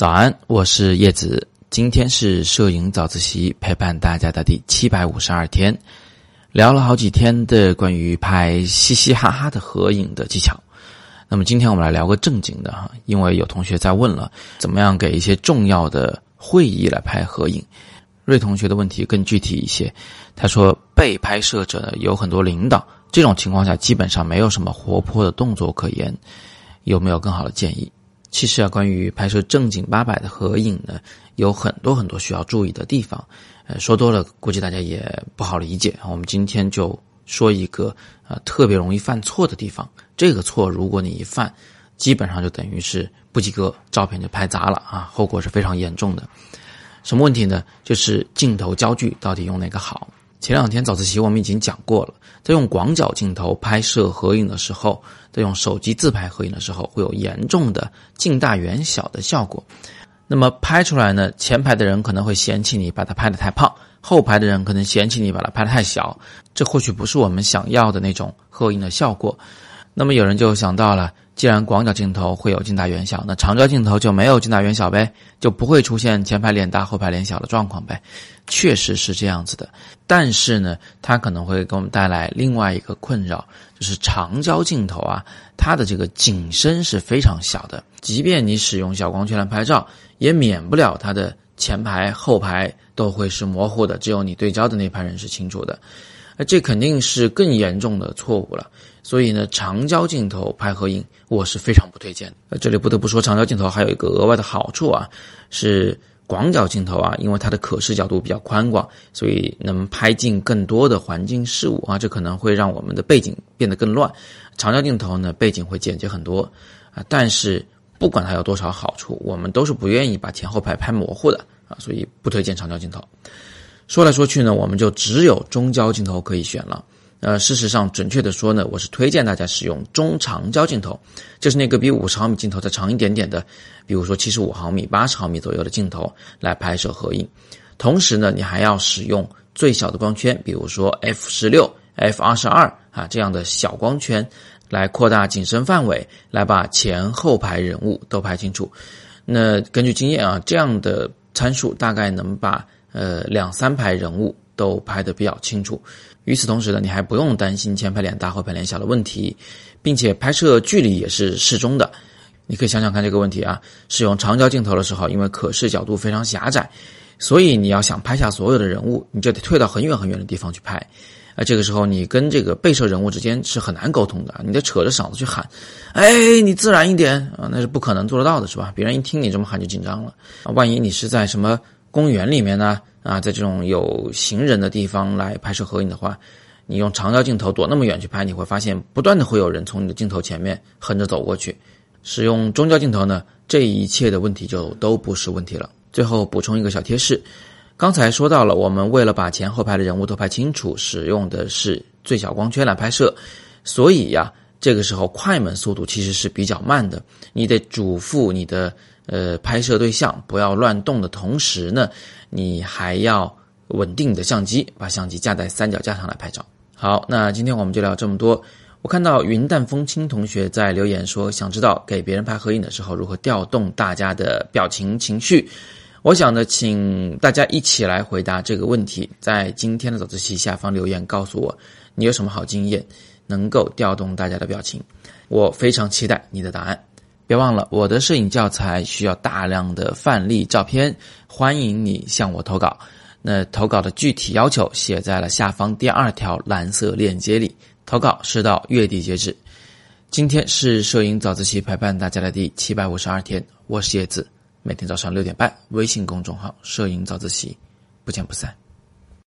早安，我是叶子。今天是摄影早自习陪伴大家的第七百五十二天，聊了好几天的关于拍嘻嘻哈哈的合影的技巧。那么今天我们来聊个正经的哈，因为有同学在问了，怎么样给一些重要的会议来拍合影？瑞同学的问题更具体一些，他说被拍摄者有很多领导，这种情况下基本上没有什么活泼的动作可言，有没有更好的建议？其实啊，关于拍摄正经八百的合影呢，有很多很多需要注意的地方。呃，说多了估计大家也不好理解。我们今天就说一个呃特别容易犯错的地方。这个错如果你一犯，基本上就等于是不及格，照片就拍砸了啊，后果是非常严重的。什么问题呢？就是镜头焦距到底用哪个好？前两天早自习我们已经讲过了，在用广角镜头拍摄合影的时候，在用手机自拍合影的时候，会有严重的近大远小的效果。那么拍出来呢，前排的人可能会嫌弃你把它拍得太胖，后排的人可能嫌弃你把它拍得太小，这或许不是我们想要的那种合影的效果。那么有人就想到了。既然广角镜头会有近大远小，那长焦镜头就没有近大远小呗，就不会出现前排脸大后排脸小的状况呗。确实是这样子的，但是呢，它可能会给我们带来另外一个困扰，就是长焦镜头啊，它的这个景深是非常小的，即便你使用小光圈来拍照，也免不了它的前排后排都会是模糊的，只有你对焦的那排人是清楚的。那这肯定是更严重的错误了，所以呢，长焦镜头拍合影我是非常不推荐的。这里不得不说，长焦镜头还有一个额外的好处啊，是广角镜头啊，因为它的可视角度比较宽广，所以能拍进更多的环境事物啊，这可能会让我们的背景变得更乱。长焦镜头呢，背景会简洁很多啊，但是不管它有多少好处，我们都是不愿意把前后排拍模糊的啊，所以不推荐长焦镜头。说来说去呢，我们就只有中焦镜头可以选了。呃，事实上，准确的说呢，我是推荐大家使用中长焦镜头，就是那个比五十毫米镜头再长一点点的，比如说七十五毫米、八十毫米左右的镜头来拍摄合影。同时呢，你还要使用最小的光圈，比如说 f 十六、f 二十二啊这样的小光圈，来扩大景深范围，来把前后排人物都拍清楚。那根据经验啊，这样的参数大概能把。呃，两三排人物都拍得比较清楚。与此同时呢，你还不用担心前排脸大后排脸小的问题，并且拍摄距离也是适中的。你可以想想看这个问题啊。使用长焦镜头的时候，因为可视角度非常狭窄，所以你要想拍下所有的人物，你就得退到很远很远的地方去拍。啊，这个时候你跟这个被摄人物之间是很难沟通的，你得扯着嗓子去喊：“哎，你自然一点啊！”那是不可能做得到的，是吧？别人一听你这么喊就紧张了。万一你是在什么？公园里面呢，啊，在这种有行人的地方来拍摄合影的话，你用长焦镜头躲那么远去拍，你会发现不断的会有人从你的镜头前面横着走过去。使用中焦镜头呢，这一切的问题就都不是问题了。最后补充一个小贴士，刚才说到了，我们为了把前后排的人物都拍清楚，使用的是最小光圈来拍摄，所以呀，这个时候快门速度其实是比较慢的，你得嘱咐你的。呃，拍摄对象不要乱动的同时呢，你还要稳定的相机，把相机架在三脚架上来拍照。好，那今天我们就聊这么多。我看到云淡风轻同学在留言说，想知道给别人拍合影的时候如何调动大家的表情情绪。我想呢，请大家一起来回答这个问题，在今天的早自习下方留言告诉我，你有什么好经验能够调动大家的表情？我非常期待你的答案。别忘了，我的摄影教材需要大量的范例照片，欢迎你向我投稿。那投稿的具体要求写在了下方第二条蓝色链接里，投稿是到月底截止。今天是摄影早自习陪伴大家的第七百五十二天，我是叶子，每天早上六点半，微信公众号“摄影早自习”，不见不散。